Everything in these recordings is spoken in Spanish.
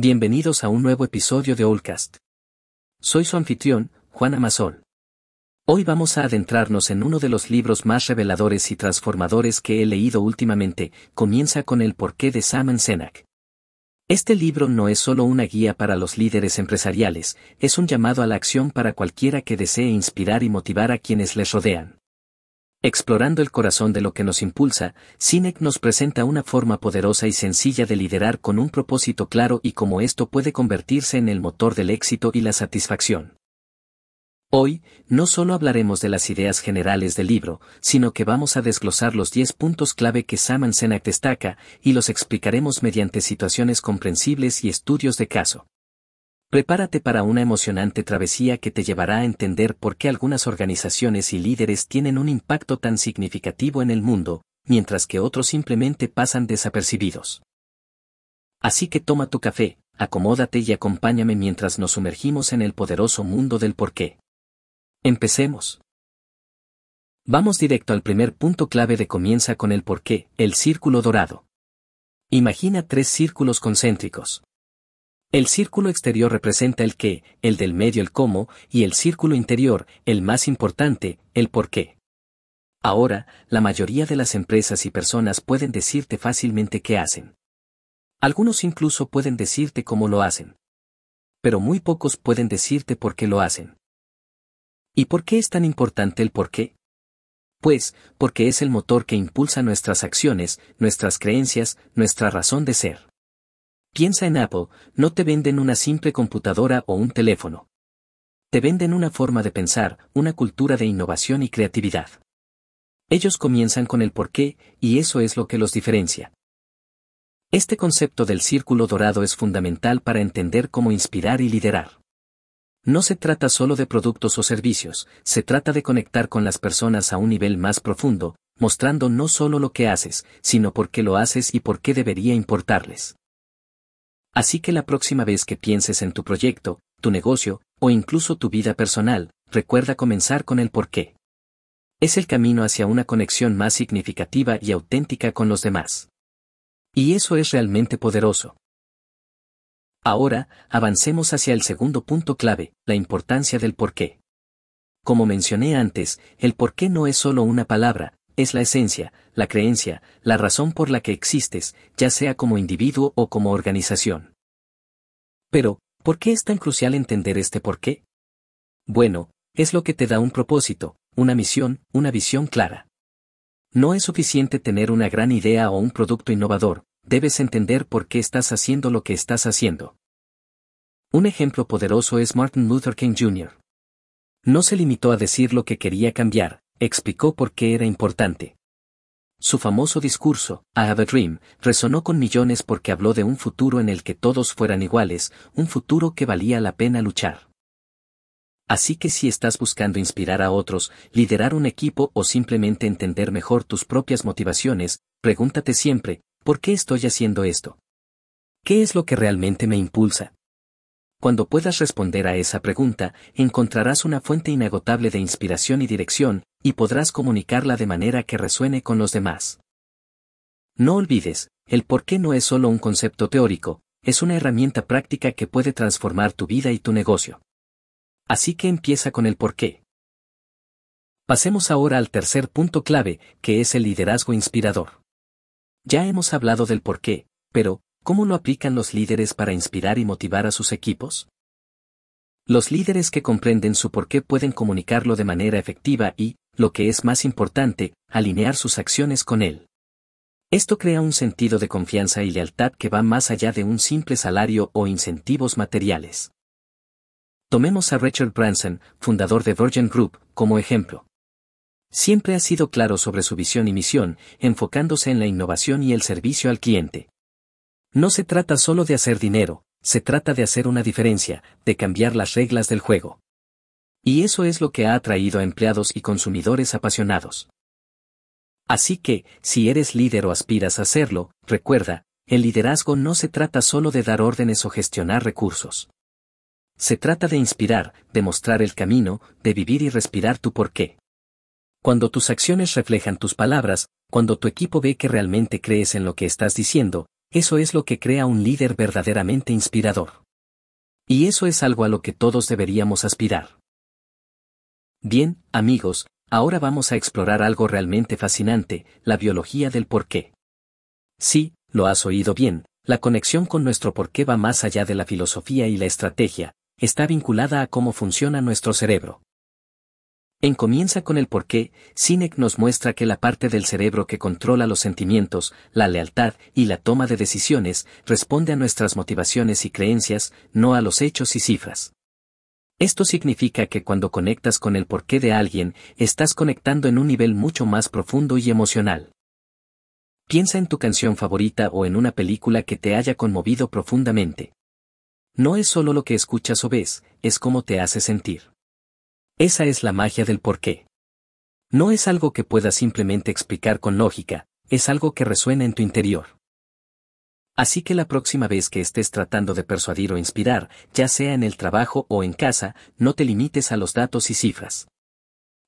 Bienvenidos a un nuevo episodio de Allcast. Soy su anfitrión, Juan Amasol. Hoy vamos a adentrarnos en uno de los libros más reveladores y transformadores que he leído últimamente, comienza con el porqué de Saman Senak. Este libro no es solo una guía para los líderes empresariales, es un llamado a la acción para cualquiera que desee inspirar y motivar a quienes les rodean. Explorando el corazón de lo que nos impulsa, Sinek nos presenta una forma poderosa y sencilla de liderar con un propósito claro y cómo esto puede convertirse en el motor del éxito y la satisfacción. Hoy, no solo hablaremos de las ideas generales del libro, sino que vamos a desglosar los 10 puntos clave que Saman Senak destaca y los explicaremos mediante situaciones comprensibles y estudios de caso. Prepárate para una emocionante travesía que te llevará a entender por qué algunas organizaciones y líderes tienen un impacto tan significativo en el mundo, mientras que otros simplemente pasan desapercibidos. Así que toma tu café, acomódate y acompáñame mientras nos sumergimos en el poderoso mundo del porqué. Empecemos. Vamos directo al primer punto clave de comienza con el porqué, el círculo dorado. Imagina tres círculos concéntricos. El círculo exterior representa el qué, el del medio el cómo, y el círculo interior, el más importante, el por qué. Ahora, la mayoría de las empresas y personas pueden decirte fácilmente qué hacen. Algunos incluso pueden decirte cómo lo hacen. Pero muy pocos pueden decirte por qué lo hacen. ¿Y por qué es tan importante el por qué? Pues, porque es el motor que impulsa nuestras acciones, nuestras creencias, nuestra razón de ser. Piensa en Apple, no te venden una simple computadora o un teléfono. Te venden una forma de pensar, una cultura de innovación y creatividad. Ellos comienzan con el porqué, y eso es lo que los diferencia. Este concepto del círculo dorado es fundamental para entender cómo inspirar y liderar. No se trata solo de productos o servicios, se trata de conectar con las personas a un nivel más profundo, mostrando no solo lo que haces, sino por qué lo haces y por qué debería importarles. Así que la próxima vez que pienses en tu proyecto, tu negocio, o incluso tu vida personal, recuerda comenzar con el por qué. Es el camino hacia una conexión más significativa y auténtica con los demás. Y eso es realmente poderoso. Ahora, avancemos hacia el segundo punto clave, la importancia del por qué. Como mencioné antes, el por qué no es solo una palabra, es la esencia, la creencia, la razón por la que existes, ya sea como individuo o como organización. Pero, ¿por qué es tan crucial entender este por qué? Bueno, es lo que te da un propósito, una misión, una visión clara. No es suficiente tener una gran idea o un producto innovador, debes entender por qué estás haciendo lo que estás haciendo. Un ejemplo poderoso es Martin Luther King Jr. No se limitó a decir lo que quería cambiar, explicó por qué era importante. Su famoso discurso, I Have a Dream, resonó con millones porque habló de un futuro en el que todos fueran iguales, un futuro que valía la pena luchar. Así que si estás buscando inspirar a otros, liderar un equipo o simplemente entender mejor tus propias motivaciones, pregúntate siempre, ¿por qué estoy haciendo esto? ¿Qué es lo que realmente me impulsa? Cuando puedas responder a esa pregunta, encontrarás una fuente inagotable de inspiración y dirección, y podrás comunicarla de manera que resuene con los demás. No olvides, el por qué no es solo un concepto teórico, es una herramienta práctica que puede transformar tu vida y tu negocio. Así que empieza con el por qué. Pasemos ahora al tercer punto clave, que es el liderazgo inspirador. Ya hemos hablado del por qué, pero, ¿Cómo lo aplican los líderes para inspirar y motivar a sus equipos? Los líderes que comprenden su porqué pueden comunicarlo de manera efectiva y, lo que es más importante, alinear sus acciones con él. Esto crea un sentido de confianza y lealtad que va más allá de un simple salario o incentivos materiales. Tomemos a Richard Branson, fundador de Virgin Group, como ejemplo. Siempre ha sido claro sobre su visión y misión, enfocándose en la innovación y el servicio al cliente. No se trata solo de hacer dinero, se trata de hacer una diferencia, de cambiar las reglas del juego. Y eso es lo que ha atraído a empleados y consumidores apasionados. Así que, si eres líder o aspiras a serlo, recuerda, el liderazgo no se trata solo de dar órdenes o gestionar recursos. Se trata de inspirar, de mostrar el camino, de vivir y respirar tu porqué. Cuando tus acciones reflejan tus palabras, cuando tu equipo ve que realmente crees en lo que estás diciendo, Eso es lo que crea un líder verdaderamente inspirador. Y eso es algo a lo que todos deberíamos aspirar. Bien, amigos, ahora vamos a explorar algo realmente fascinante, la biología del porqué. Sí, lo has oído bien, la conexión con nuestro porqué va más allá de la filosofía y la estrategia, está vinculada a cómo funciona nuestro cerebro. En Comienza con el porqué, Sinek nos muestra que la parte del cerebro que controla los sentimientos, la lealtad y la toma de decisiones responde a nuestras motivaciones y creencias, no a los hechos y cifras. Esto significa que cuando conectas con el porqué de alguien, estás conectando en un nivel mucho más profundo y emocional. Piensa en tu canción favorita o en una película que te haya conmovido profundamente. No es solo lo que escuchas o ves, es cómo te hace sentir. Esa es la magia del porqué. No es algo que puedas simplemente explicar con lógica, es algo que resuena en tu interior. Así que la próxima vez que estés tratando de persuadir o inspirar, ya sea en el trabajo o en casa, no te limites a los datos y cifras.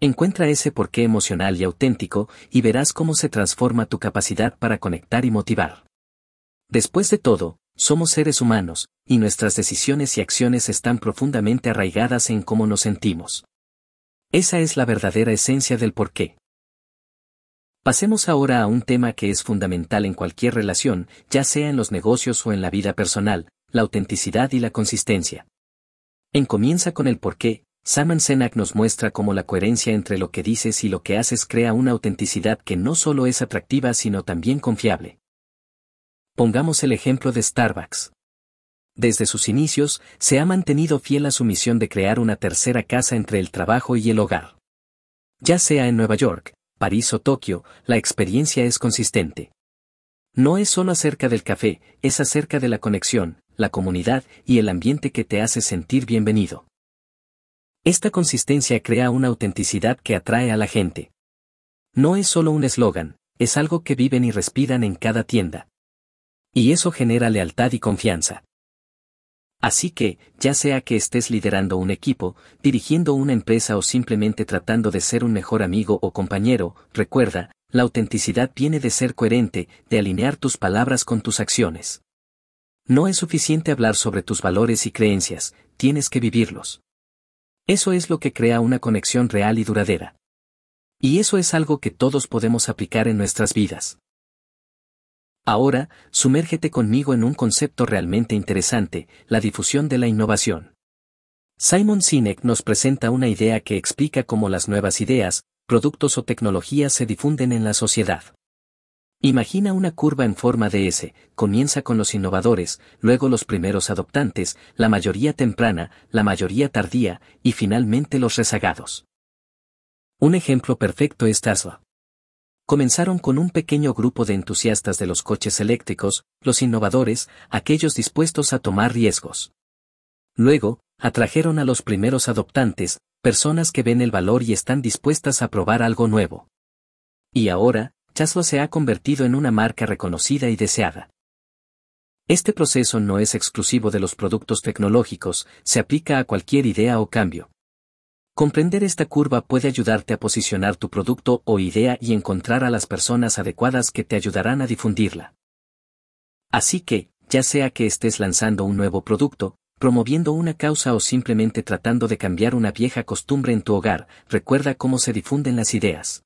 Encuentra ese porqué emocional y auténtico y verás cómo se transforma tu capacidad para conectar y motivar. Después de todo, somos seres humanos, y nuestras decisiones y acciones están profundamente arraigadas en cómo nos sentimos. Esa es la verdadera esencia del porqué. Pasemos ahora a un tema que es fundamental en cualquier relación, ya sea en los negocios o en la vida personal, la autenticidad y la consistencia. En Comienza con el porqué, Saman Senak nos muestra cómo la coherencia entre lo que dices y lo que haces crea una autenticidad que no solo es atractiva sino también confiable. Pongamos el ejemplo de Starbucks. Desde sus inicios, se ha mantenido fiel a su misión de crear una tercera casa entre el trabajo y el hogar. Ya sea en Nueva York, París o Tokio, la experiencia es consistente. No es solo acerca del café, es acerca de la conexión, la comunidad y el ambiente que te hace sentir bienvenido. Esta consistencia crea una autenticidad que atrae a la gente. No es solo un eslogan, es algo que viven y respiran en cada tienda. Y eso genera lealtad y confianza. Así que, ya sea que estés liderando un equipo, dirigiendo una empresa o simplemente tratando de ser un mejor amigo o compañero, recuerda, la autenticidad viene de ser coherente, de alinear tus palabras con tus acciones. No es suficiente hablar sobre tus valores y creencias, tienes que vivirlos. Eso es lo que crea una conexión real y duradera. Y eso es algo que todos podemos aplicar en nuestras vidas. Ahora, sumérgete conmigo en un concepto realmente interesante, la difusión de la innovación. Simon Sinek nos presenta una idea que explica cómo las nuevas ideas, productos o tecnologías se difunden en la sociedad. Imagina una curva en forma de S, comienza con los innovadores, luego los primeros adoptantes, la mayoría temprana, la mayoría tardía, y finalmente los rezagados. Un ejemplo perfecto es Tesla. Comenzaron con un pequeño grupo de entusiastas de los coches eléctricos, los innovadores, aquellos dispuestos a tomar riesgos. Luego, atrajeron a los primeros adoptantes, personas que ven el valor y están dispuestas a probar algo nuevo. Y ahora, Tesla se ha convertido en una marca reconocida y deseada. Este proceso no es exclusivo de los productos tecnológicos, se aplica a cualquier idea o cambio. Comprender esta curva puede ayudarte a posicionar tu producto o idea y encontrar a las personas adecuadas que te ayudarán a difundirla. Así que, ya sea que estés lanzando un nuevo producto, promoviendo una causa o simplemente tratando de cambiar una vieja costumbre en tu hogar, recuerda cómo se difunden las ideas.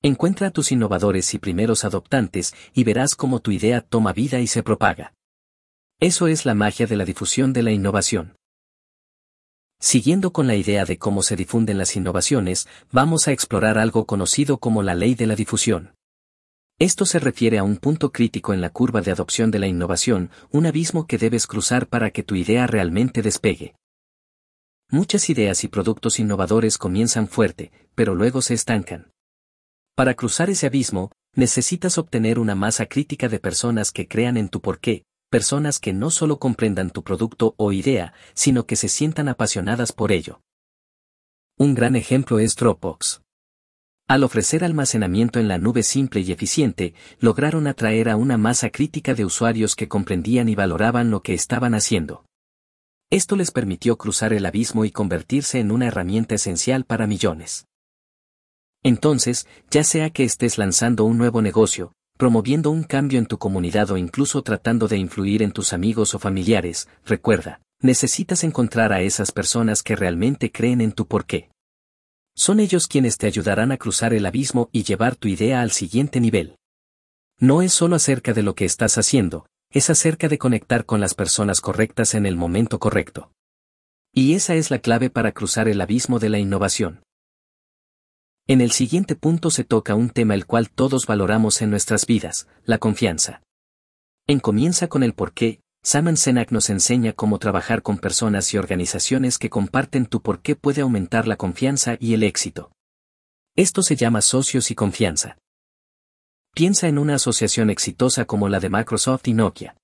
Encuentra a tus innovadores y primeros adoptantes y verás cómo tu idea toma vida y se propaga. Eso es la magia de la difusión de la innovación. Siguiendo con la idea de cómo se difunden las innovaciones, vamos a explorar algo conocido como la ley de la difusión. Esto se refiere a un punto crítico en la curva de adopción de la innovación, un abismo que debes cruzar para que tu idea realmente despegue. Muchas ideas y productos innovadores comienzan fuerte, pero luego se estancan. Para cruzar ese abismo, necesitas obtener una masa crítica de personas que crean en tu porqué, personas que no solo comprendan tu producto o idea, sino que se sientan apasionadas por ello. Un gran ejemplo es Dropbox. Al ofrecer almacenamiento en la nube simple y eficiente, lograron atraer a una masa crítica de usuarios que comprendían y valoraban lo que estaban haciendo. Esto les permitió cruzar el abismo y convertirse en una herramienta esencial para millones. Entonces, ya sea que estés lanzando un nuevo negocio, promoviendo un cambio en tu comunidad o incluso tratando de influir en tus amigos o familiares, recuerda, necesitas encontrar a esas personas que realmente creen en tu porqué. Son ellos quienes te ayudarán a cruzar el abismo y llevar tu idea al siguiente nivel. No es solo acerca de lo que estás haciendo, es acerca de conectar con las personas correctas en el momento correcto. Y esa es la clave para cruzar el abismo de la innovación. En el siguiente punto se toca un tema el cual todos valoramos en nuestras vidas, la confianza. En Comienza con el porqué, Saman Senak nos enseña cómo trabajar con personas y organizaciones que comparten tu porqué puede aumentar la confianza y el éxito. Esto se llama socios y confianza. Piensa en una asociación exitosa como la de Microsoft y Nokia.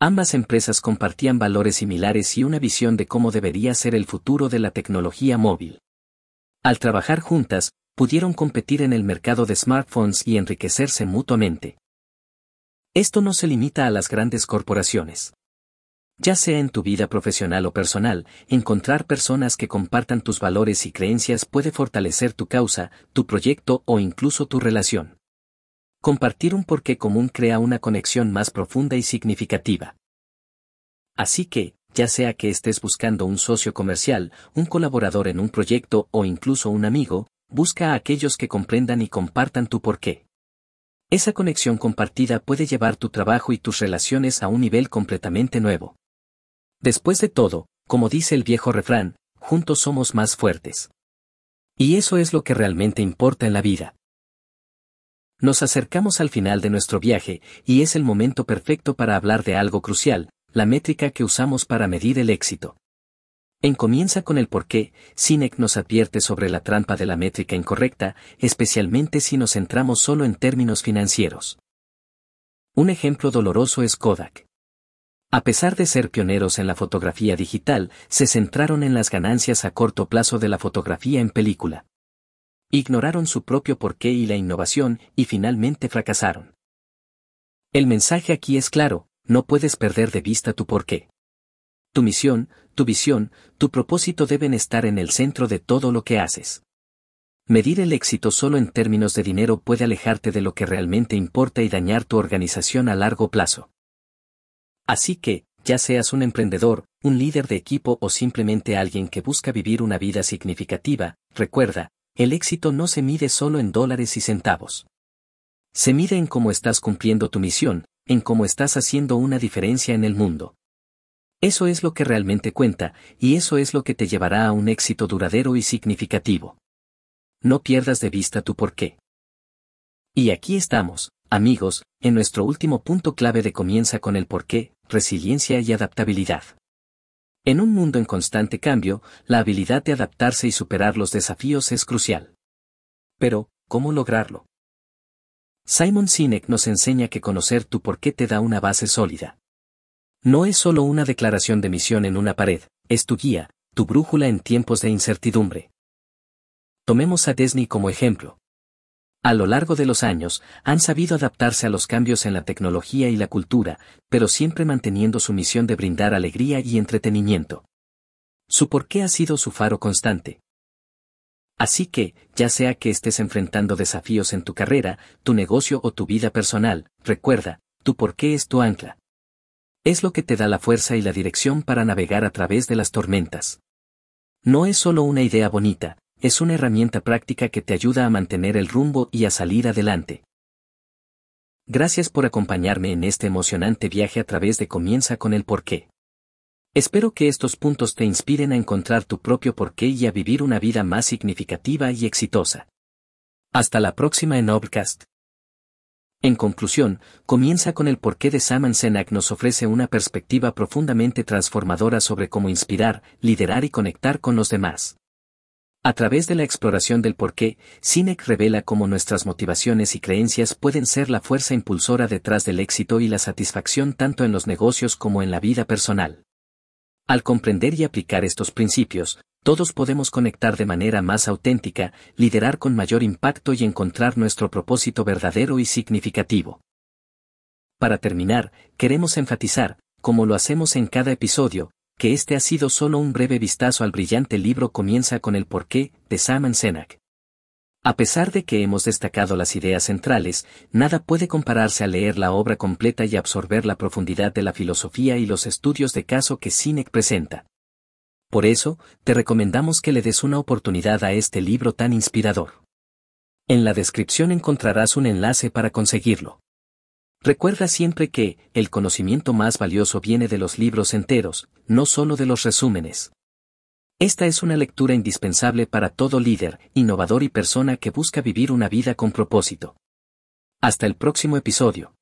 Ambas empresas compartían valores similares y una visión de cómo debería ser el futuro de la tecnología móvil. Al trabajar juntas, pudieron competir en el mercado de smartphones y enriquecerse mutuamente. Esto no se limita a las grandes corporaciones. Ya sea en tu vida profesional o personal, encontrar personas que compartan tus valores y creencias puede fortalecer tu causa, tu proyecto o incluso tu relación. Compartir un porqué común crea una conexión más profunda y significativa. Así que, ya sea que estés buscando un socio comercial, un colaborador en un proyecto o incluso un amigo, busca a aquellos que comprendan y compartan tu porqué. Esa conexión compartida puede llevar tu trabajo y tus relaciones a un nivel completamente nuevo. Después de todo, como dice el viejo refrán, juntos somos más fuertes. Y eso es lo que realmente importa en la vida. Nos acercamos al final de nuestro viaje, y es el momento perfecto para hablar de algo crucial, la métrica que usamos para medir el éxito. En comienza con el por qué, nos advierte sobre la trampa de la métrica incorrecta, especialmente si nos centramos solo en términos financieros. Un ejemplo doloroso es Kodak. A pesar de ser pioneros en la fotografía digital, se centraron en las ganancias a corto plazo de la fotografía en película. Ignoraron su propio porqué y la innovación, y finalmente fracasaron. El mensaje aquí es claro, no puedes perder de vista tu porqué. Tu misión, tu visión, tu propósito deben estar en el centro de todo lo que haces. Medir el éxito solo en términos de dinero puede alejarte de lo que realmente importa y dañar tu organización a largo plazo. Así que, ya seas un emprendedor, un líder de equipo o simplemente alguien que busca vivir una vida significativa, recuerda, el éxito no se mide solo en dólares y centavos. Se mide en cómo estás cumpliendo tu misión, en cómo estás haciendo una diferencia en el mundo. Eso es lo que realmente cuenta, y eso es lo que te llevará a un éxito duradero y significativo. No pierdas de vista tu porqué. Y aquí estamos, amigos, en nuestro último punto clave de comienza con el porqué, resiliencia y adaptabilidad. En un mundo en constante cambio, la habilidad de adaptarse y superar los desafíos es crucial. Pero, ¿cómo lograrlo? Simon Sinek nos enseña que conocer tu por qué te da una base sólida. No es solo una declaración de misión en una pared, es tu guía, tu brújula en tiempos de incertidumbre. Tomemos a Disney como ejemplo. A lo largo de los años, han sabido adaptarse a los cambios en la tecnología y la cultura, pero siempre manteniendo su misión de brindar alegría y entretenimiento. Su por qué ha sido su faro constante. Así que, ya sea que estés enfrentando desafíos en tu carrera, tu negocio o tu vida personal, recuerda, tu por qué es tu ancla. Es lo que te da la fuerza y la dirección para navegar a través de las tormentas. No es solo una idea bonita, es una herramienta práctica que te ayuda a mantener el rumbo y a salir adelante. Gracias por acompañarme en este emocionante viaje a través de Comienza con el porqué. Espero que estos puntos te inspiren a encontrar tu propio porqué y a vivir una vida más significativa y exitosa. Hasta la próxima en Obcast. En conclusión, comienza con el porqué de Saman Senak nos ofrece una perspectiva profundamente transformadora sobre cómo inspirar, liderar y conectar con los demás. A través de la exploración del porqué, Sinek revela cómo nuestras motivaciones y creencias pueden ser la fuerza impulsora detrás del éxito y la satisfacción tanto en los negocios como en la vida personal. Al comprender y aplicar estos principios, todos podemos conectar de manera más auténtica, liderar con mayor impacto y encontrar nuestro propósito verdadero y significativo. Para terminar, queremos enfatizar, como lo hacemos en cada episodio, que este ha sido solo un breve vistazo al brillante libro Comienza con el porqué, de Saman Senak. A pesar de que hemos destacado las ideas centrales, nada puede compararse a leer la obra completa y absorber la profundidad de la filosofía y los estudios de caso que Sinek presenta. Por eso, te recomendamos que le des una oportunidad a este libro tan inspirador. En la descripción encontrarás un enlace para conseguirlo. Recuerda siempre que, el conocimiento más valioso viene de los libros enteros, no solo de los resúmenes. Esta es una lectura indispensable para todo líder, innovador y persona que busca vivir una vida con propósito. Hasta el próximo episodio.